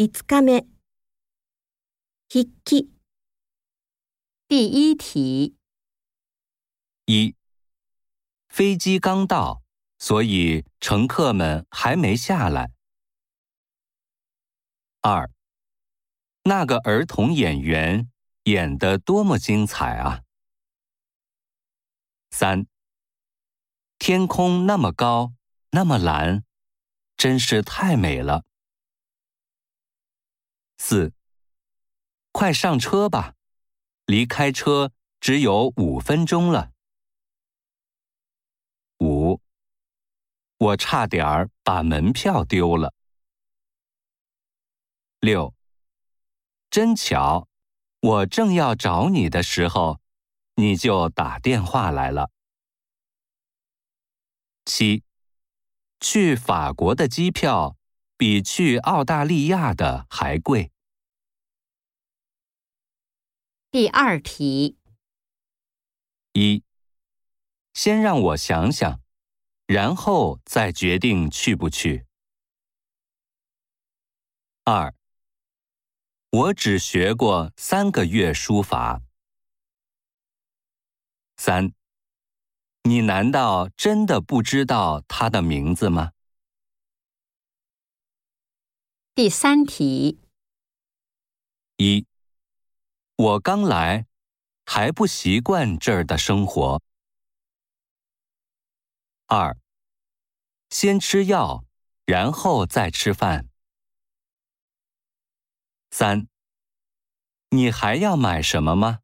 5日目筆記第一题，一，飞机刚到，所以乘客们还没下来。二，那个儿童演员演得多么精彩啊！三，天空那么高，那么蓝，真是太美了。四，快上车吧，离开车只有五分钟了。五，我差点儿把门票丢了。六，真巧，我正要找你的时候，你就打电话来了。七，去法国的机票比去澳大利亚的还贵。第二题，一，先让我想想，然后再决定去不去。二，我只学过三个月书法。三，你难道真的不知道他的名字吗？第三题，一，我刚来，还不习惯这儿的生活。二，先吃药，然后再吃饭。三，你还要买什么吗？